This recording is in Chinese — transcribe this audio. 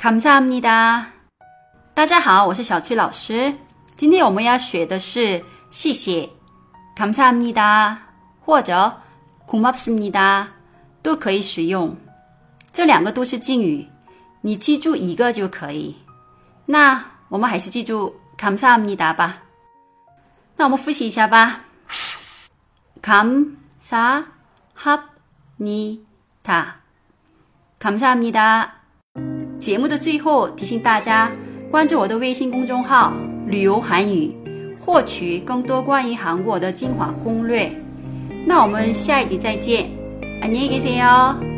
감사합니다。大家好，我是小崔老师。今天我们要学的是谢谢，감사합니다或者고맙습니다都可以使用。这两个都是敬语，你记住一个就可以。那我们还是记住감사합니다吧。那我们复习一下吧。감사합니다，감사합니다。 节目的最后提醒大家关注我的微信公众号“旅游韩语”，获取更多关于韩国的精华攻略。那我们下一集再见，안녕히계세 요。